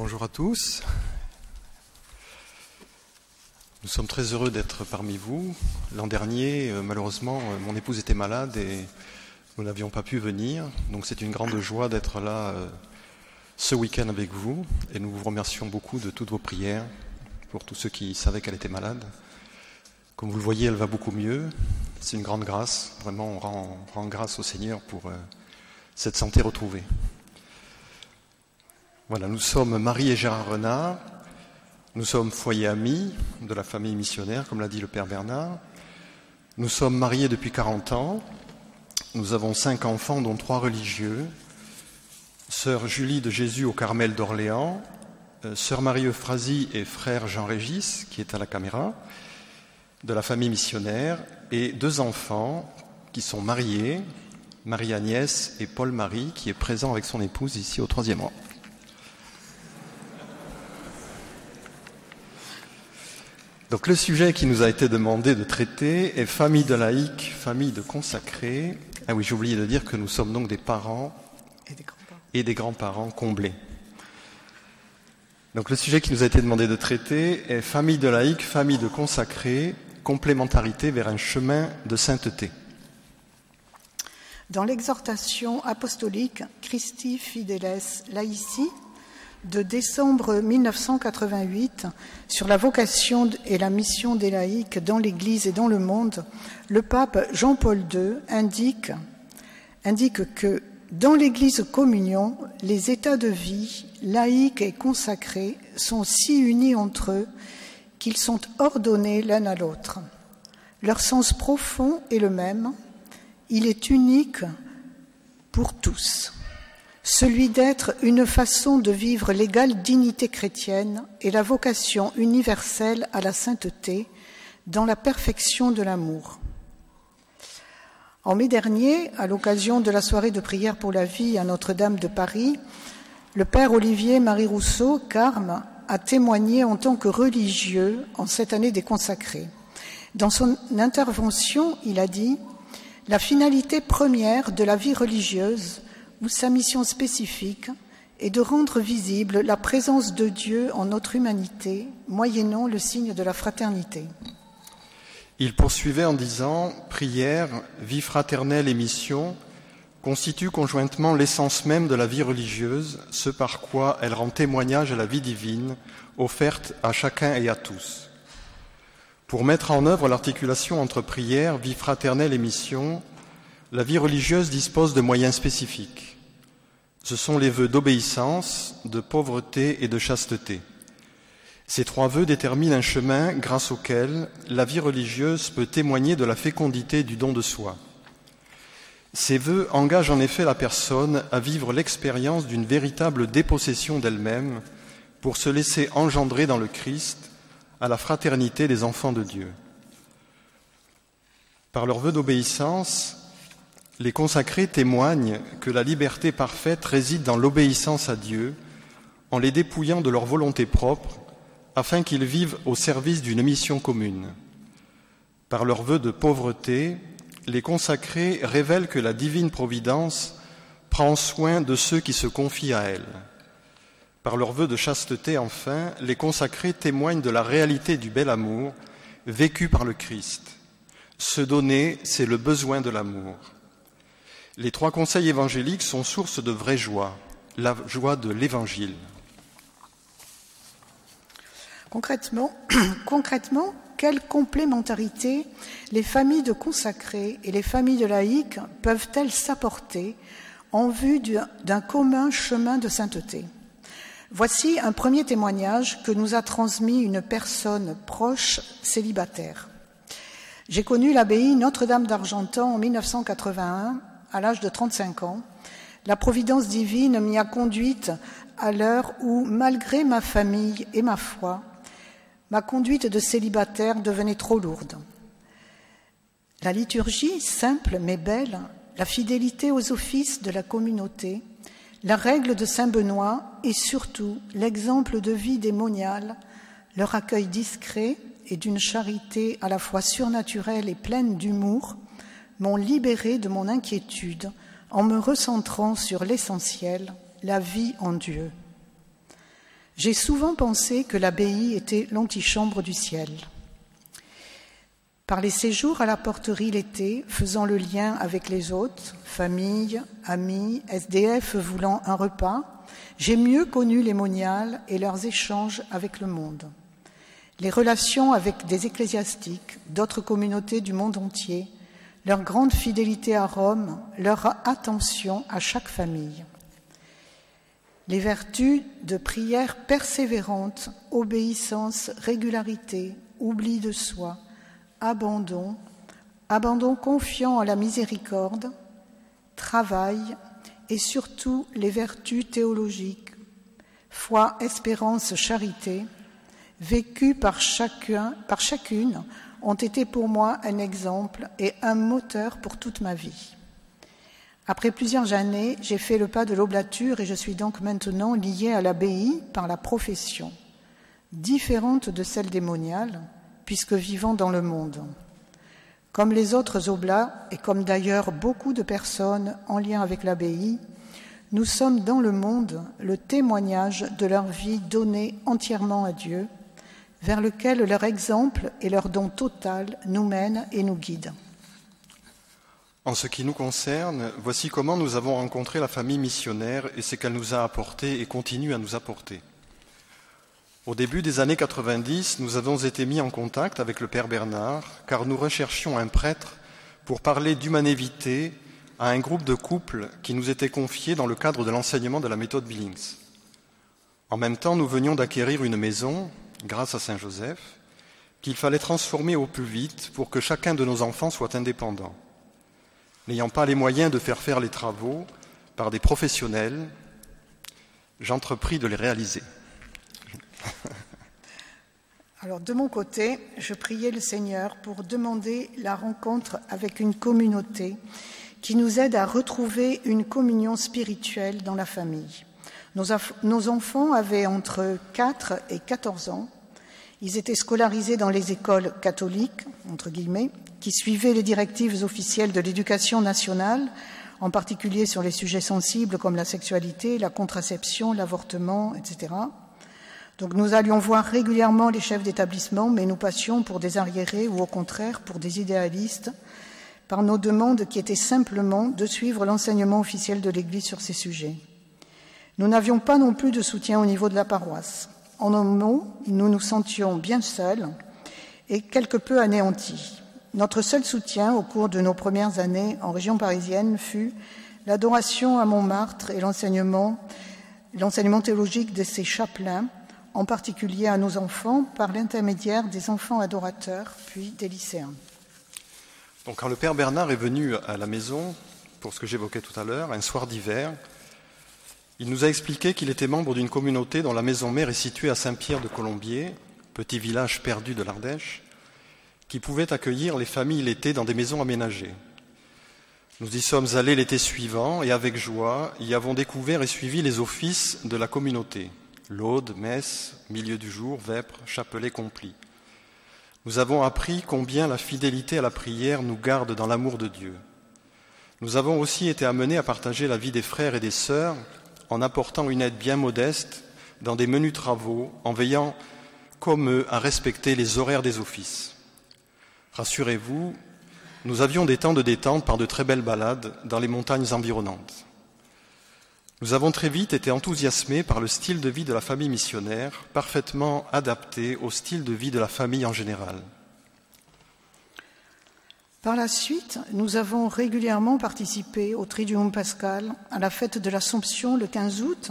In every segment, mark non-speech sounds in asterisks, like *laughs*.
Bonjour à tous. Nous sommes très heureux d'être parmi vous. L'an dernier, euh, malheureusement, euh, mon épouse était malade et nous n'avions pas pu venir. Donc c'est une grande joie d'être là euh, ce week-end avec vous. Et nous vous remercions beaucoup de toutes vos prières pour tous ceux qui savaient qu'elle était malade. Comme vous le voyez, elle va beaucoup mieux. C'est une grande grâce. Vraiment, on rend, rend grâce au Seigneur pour cette santé retrouvée. Voilà, nous sommes Marie et Gérard Renard. Nous sommes foyer amis de la famille missionnaire, comme l'a dit le Père Bernard. Nous sommes mariés depuis 40 ans. Nous avons cinq enfants, dont trois religieux. Sœur Julie de Jésus au Carmel d'Orléans, euh, Sœur Marie-Euphrasie et frère Jean-Régis, qui est à la caméra, de la famille missionnaire, et deux enfants qui sont mariés, Marie-Agnès et Paul-Marie, qui est présent avec son épouse ici au troisième rang. Donc le sujet qui nous a été demandé de traiter est famille de laïcs, famille de consacrés. Ah oui, j'ai oublié de dire que nous sommes donc des parents et des grands-parents comblés. Donc le sujet qui nous a été demandé de traiter est famille de laïcs, famille de consacrés, complémentarité vers un chemin de sainteté. Dans l'exhortation apostolique Christi Fideles Laici, de décembre 1988 sur la vocation et la mission des laïcs dans l'Église et dans le monde, le pape Jean-Paul II indique, que dans l'Église communion, les états de vie laïques et consacrés sont si unis entre eux qu'ils sont ordonnés l'un à l'autre. Leur sens profond est le même, il est unique pour tous celui d'être une façon de vivre l'égale dignité chrétienne et la vocation universelle à la sainteté dans la perfection de l'amour. En mai dernier, à l'occasion de la soirée de prière pour la vie à Notre-Dame de Paris, le Père Olivier Marie Rousseau, Carme, a témoigné en tant que religieux en cette année des consacrés. Dans son intervention, il a dit La finalité première de la vie religieuse sa mission spécifique est de rendre visible la présence de Dieu en notre humanité, moyennant le signe de la fraternité. Il poursuivait en disant Prière, vie fraternelle et mission constituent conjointement l'essence même de la vie religieuse, ce par quoi elle rend témoignage à la vie divine offerte à chacun et à tous. Pour mettre en œuvre l'articulation entre prière, vie fraternelle et mission, la vie religieuse dispose de moyens spécifiques. Ce sont les vœux d'obéissance, de pauvreté et de chasteté. Ces trois vœux déterminent un chemin grâce auquel la vie religieuse peut témoigner de la fécondité du don de soi. Ces vœux engagent en effet la personne à vivre l'expérience d'une véritable dépossession d'elle-même pour se laisser engendrer dans le Christ à la fraternité des enfants de Dieu. Par leurs vœux d'obéissance, les consacrés témoignent que la liberté parfaite réside dans l'obéissance à Dieu, en les dépouillant de leur volonté propre, afin qu'ils vivent au service d'une mission commune. Par leur vœu de pauvreté, les consacrés révèlent que la divine providence prend soin de ceux qui se confient à elle. Par leur vœu de chasteté, enfin, les consacrés témoignent de la réalité du bel amour vécu par le Christ. Se donner, c'est le besoin de l'amour. Les trois conseils évangéliques sont source de vraie joie, la joie de l'Évangile. Concrètement, *clears throat* concrètement, quelle complémentarité les familles de consacrés et les familles de laïcs peuvent-elles s'apporter en vue d'un commun chemin de sainteté? Voici un premier témoignage que nous a transmis une personne proche célibataire. J'ai connu l'abbaye Notre-Dame d'Argentan en 1981 à l'âge de 35 ans, la providence divine m'y a conduite à l'heure où, malgré ma famille et ma foi, ma conduite de célibataire devenait trop lourde. La liturgie, simple mais belle, la fidélité aux offices de la communauté, la règle de Saint Benoît et surtout l'exemple de vie démoniale, leur accueil discret et d'une charité à la fois surnaturelle et pleine d'humour, m'ont libéré de mon inquiétude en me recentrant sur l'essentiel, la vie en Dieu. J'ai souvent pensé que l'abbaye était l'antichambre du ciel. Par les séjours à la porterie l'été, faisant le lien avec les autres, famille, amis, SDF voulant un repas, j'ai mieux connu les moniales et leurs échanges avec le monde. Les relations avec des ecclésiastiques, d'autres communautés du monde entier, leur grande fidélité à Rome, leur attention à chaque famille. Les vertus de prière persévérante, obéissance, régularité, oubli de soi, abandon, abandon confiant à la miséricorde, travail et surtout les vertus théologiques, foi, espérance, charité, vécues par par chacune, ont été pour moi un exemple et un moteur pour toute ma vie. Après plusieurs années, j'ai fait le pas de l'oblature et je suis donc maintenant liée à l'abbaye par la profession, différente de celle démoniale, puisque vivant dans le monde. Comme les autres oblats, et comme d'ailleurs beaucoup de personnes en lien avec l'abbaye, nous sommes dans le monde le témoignage de leur vie donnée entièrement à Dieu, vers lequel leur exemple et leur don total nous mènent et nous guident. En ce qui nous concerne, voici comment nous avons rencontré la famille missionnaire et ce qu'elle nous a apporté et continue à nous apporter. Au début des années 90, nous avons été mis en contact avec le Père Bernard car nous recherchions un prêtre pour parler d'humanité à un groupe de couples qui nous était confié dans le cadre de l'enseignement de la méthode Billings. En même temps, nous venions d'acquérir une maison, grâce à Saint Joseph, qu'il fallait transformer au plus vite pour que chacun de nos enfants soit indépendant n'ayant pas les moyens de faire faire les travaux par des professionnels, j'entrepris de les réaliser. *laughs* Alors de mon côté, je priais le Seigneur pour demander la rencontre avec une communauté qui nous aide à retrouver une communion spirituelle dans la famille. Nos, enfants avaient entre 4 et 14 ans. Ils étaient scolarisés dans les écoles catholiques, entre guillemets, qui suivait les directives officielles de l'éducation nationale, en particulier sur les sujets sensibles comme la sexualité, la contraception, l'avortement, etc. Donc nous allions voir régulièrement les chefs d'établissement, mais nous passions pour des arriérés ou au contraire pour des idéalistes, par nos demandes qui étaient simplement de suivre l'enseignement officiel de l'Église sur ces sujets. Nous n'avions pas non plus de soutien au niveau de la paroisse. En un mot, nous nous sentions bien seuls et quelque peu anéantis. Notre seul soutien au cours de nos premières années en région parisienne fut l'adoration à Montmartre et l'enseignement, théologique de ses chapelains, en particulier à nos enfants, par l'intermédiaire des enfants adorateurs, puis des lycéens. Donc, quand le Père Bernard est venu à la maison, pour ce que j'évoquais tout à l'heure, un soir d'hiver, il nous a expliqué qu'il était membre d'une communauté dont la maison mère est située à Saint-Pierre de Colombier, petit village perdu de l'Ardèche, qui pouvait accueillir les familles l'été dans des maisons aménagées. Nous y sommes allés l'été suivant et avec joie y avons découvert et suivi les offices de la communauté laude, messe, milieu du jour, vêpres, chapelet complis. Nous avons appris combien la fidélité à la prière nous garde dans l'amour de Dieu. Nous avons aussi été amenés à partager la vie des frères et des sœurs en apportant une aide bien modeste dans des menus travaux, en veillant comme eux à respecter les horaires des offices. Rassurez-vous, nous avions des temps de détente par de très belles balades dans les montagnes environnantes. Nous avons très vite été enthousiasmés par le style de vie de la famille missionnaire, parfaitement adapté au style de vie de la famille en général. Par la suite, nous avons régulièrement participé au Triduum Pascal, à la fête de l'Assomption le 15 août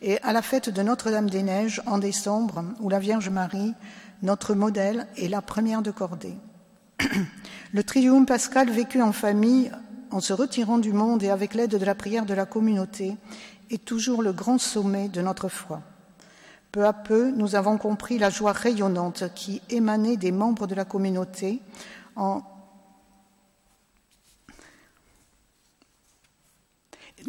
et à la fête de Notre-Dame-des-Neiges en décembre, où la Vierge Marie, notre modèle, est la première de cordée. Le trium pascal vécu en famille, en se retirant du monde et avec l'aide de la prière de la communauté, est toujours le grand sommet de notre foi. Peu à peu, nous avons compris la joie rayonnante qui émanait des membres de la communauté en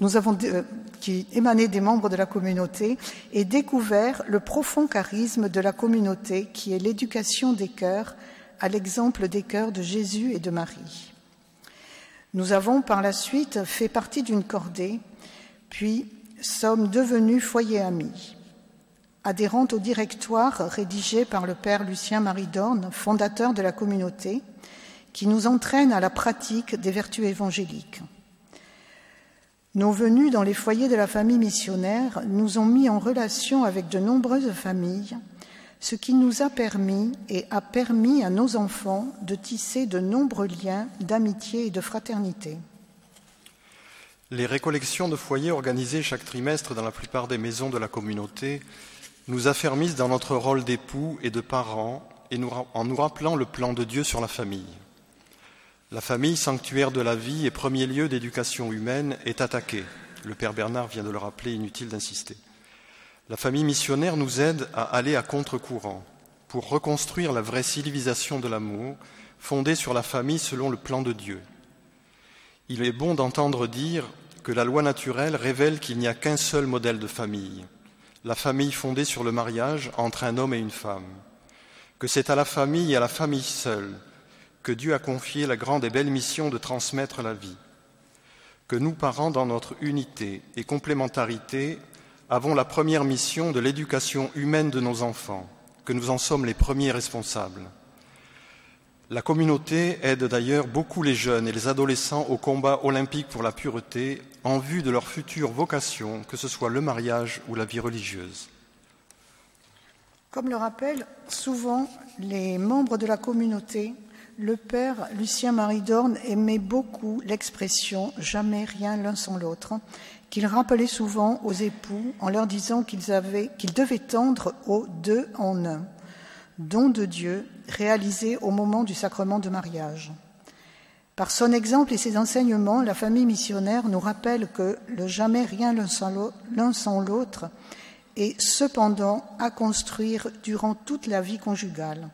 nous avons, euh, qui émanait des membres de la communauté et découvert le profond charisme de la communauté qui est l'éducation des cœurs à l'exemple des cœurs de Jésus et de Marie. Nous avons par la suite fait partie d'une cordée, puis sommes devenus foyers amis. adhérente au directoire rédigé par le père Lucien Marie Dorn, fondateur de la communauté, qui nous entraîne à la pratique des vertus évangéliques. Nos venues dans les foyers de la famille missionnaire nous ont mis en relation avec de nombreuses familles, ce qui nous a permis et a permis à nos enfants de tisser de nombreux liens d'amitié et de fraternité. Les récollections de foyers organisées chaque trimestre dans la plupart des maisons de la communauté nous affermissent dans notre rôle d'époux et de parents en nous rappelant le plan de Dieu sur la famille. La famille, sanctuaire de la vie et premier lieu d'éducation humaine, est attaquée. Le Père Bernard vient de le rappeler, inutile d'insister. La famille missionnaire nous aide à aller à contre-courant pour reconstruire la vraie civilisation de l'amour fondée sur la famille selon le plan de Dieu. Il est bon d'entendre dire que la loi naturelle révèle qu'il n'y a qu'un seul modèle de famille, la famille fondée sur le mariage entre un homme et une femme, que c'est à la famille et à la famille seule que Dieu a confié la grande et belle mission de transmettre la vie, que nous, parents, dans notre unité et complémentarité, avons la première mission de l'éducation humaine de nos enfants, que nous en sommes les premiers responsables. La communauté aide d'ailleurs beaucoup les jeunes et les adolescents au combat olympique pour la pureté en vue de leur future vocation, que ce soit le mariage ou la vie religieuse. Comme le rappellent souvent les membres de la communauté, le père Lucien Marie Dorn aimait beaucoup l'expression jamais rien l'un sans l'autre, qu'il rappelait souvent aux époux en leur disant qu'ils qu'ils devaient tendre aux deux en un, don de Dieu réalisé au moment du sacrement de mariage. Par son exemple et ses enseignements, la famille missionnaire nous rappelle que le jamais rien l'un sans l'autre est cependant à construire durant toute la vie conjugale,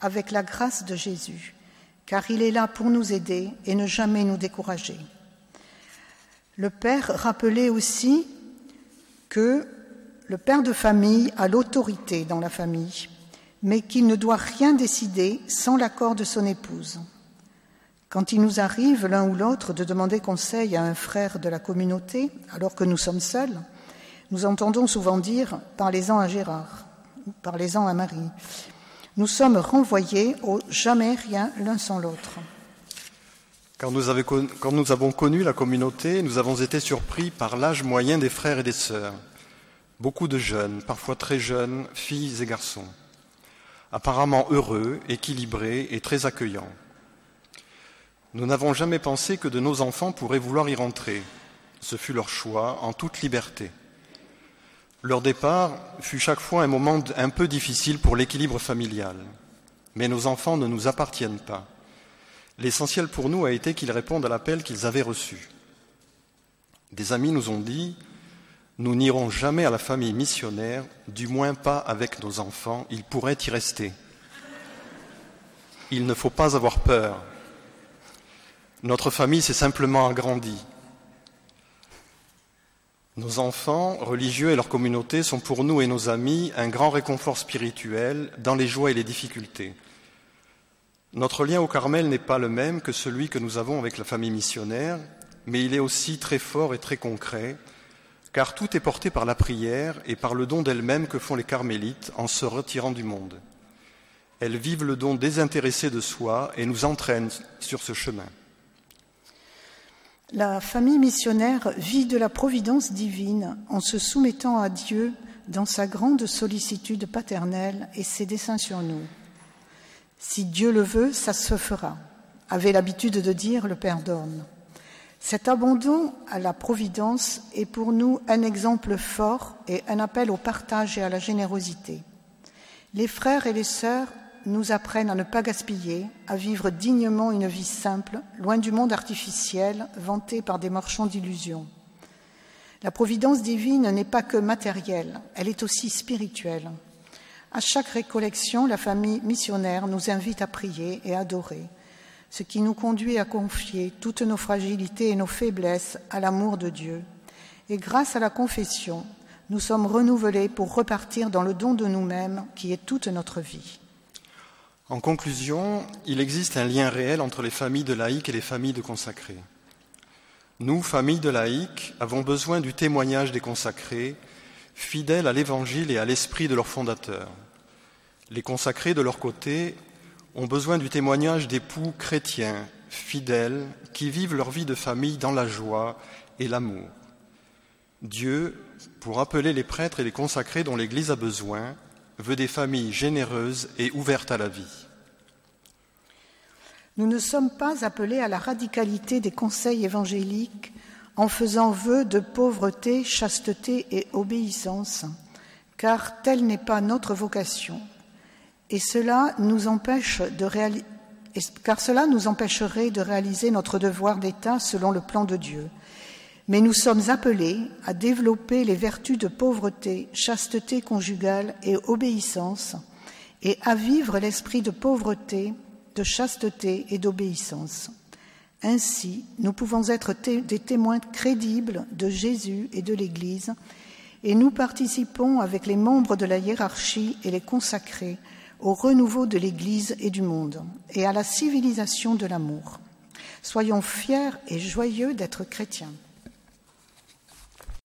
avec la grâce de Jésus, car il est là pour nous aider et ne jamais nous décourager. Le père rappelait aussi que le père de famille a l'autorité dans la famille, mais qu'il ne doit rien décider sans l'accord de son épouse. Quand il nous arrive l'un ou l'autre de demander conseil à un frère de la communauté, alors que nous sommes seuls, nous entendons souvent dire Parlez-en à Gérard, parlez-en à Marie, nous sommes renvoyés au jamais rien l'un sans l'autre. Quand nous, avons connu la communauté, nous avons été surpris par l'âge moyen des frères et des sœurs. Beaucoup de jeunes, parfois très jeunes, filles et garçons. Apparemment heureux, équilibrés et très accueillants. Nous n'avons jamais pensé que de nos enfants pourraient vouloir y rentrer. Ce fut leur choix en toute liberté. Leur départ fut chaque fois un moment un peu difficile pour l'équilibre familial, mais nos enfants ne nous appartiennent pas. L'essentiel pour nous a été qu'ils répondent à l'appel qu'ils avaient reçu. Des amis nous ont dit Nous n'irons jamais à la famille missionnaire, du moins pas avec nos enfants, ils pourraient y rester. Il ne faut pas avoir peur. Notre famille s'est simplement agrandie. Nos enfants religieux et leur communauté sont pour nous et nos amis un grand réconfort spirituel dans les joies et les difficultés. Notre lien au Carmel n'est pas le même que celui que nous avons avec la famille missionnaire, mais il est aussi très fort et très concret, car tout est porté par la prière et par le don d'elles-mêmes que font les carmélites en se retirant du monde. Elles vivent le don désintéressé de soi et nous entraînent sur ce chemin. La famille missionnaire vit de la providence divine en se soumettant à Dieu dans sa grande sollicitude paternelle et ses desseins sur nous. Si Dieu le veut, ça se fera, avait l'habitude de dire le Père Dorn. Cet abandon à la providence est pour nous un exemple fort et un appel au partage et à la générosité. Les frères et les sœurs nous apprennent à ne pas gaspiller, à vivre dignement une vie simple, loin du monde artificiel vanté par des marchands d'illusions. La providence divine n'est pas que matérielle, elle est aussi spirituelle. À chaque récollection, la famille missionnaire nous invite à prier et adorer, ce qui nous conduit à confier toutes nos fragilités et nos faiblesses à l'amour de Dieu. Et grâce à la confession, nous sommes renouvelés pour repartir dans le don de nous-mêmes qui est toute notre vie. En conclusion, il existe un lien réel entre les familles de laïcs et les familles de consacrés. Nous, familles de laïcs, avons besoin du témoignage des consacrés, fidèles à l'Évangile et à l'esprit de leur fondateur. Les consacrés, de leur côté, ont besoin du témoignage d'époux chrétiens, fidèles, qui vivent leur vie de famille dans la joie et l'amour. Dieu, pour appeler les prêtres et les consacrés dont l'Église a besoin, veut des familles généreuses et ouvertes à la vie. Nous ne sommes pas appelés à la radicalité des conseils évangéliques en faisant vœu de pauvreté, chasteté et obéissance, car telle n'est pas notre vocation. Et car cela nous empêcherait de réaliser notre devoir d'État selon le plan de Dieu. Mais nous sommes appelés à développer les vertus de pauvreté, chasteté conjugale et obéissance, et à vivre l'esprit de pauvreté, de chasteté et d'obéissance. Ainsi, nous pouvons être des témoins crédibles de Jésus et de l'Église, et nous participons avec les membres de la hiérarchie et les consacrés au renouveau de l'Église et du monde, et à la civilisation de l'amour. Soyons fiers et joyeux d'être chrétiens.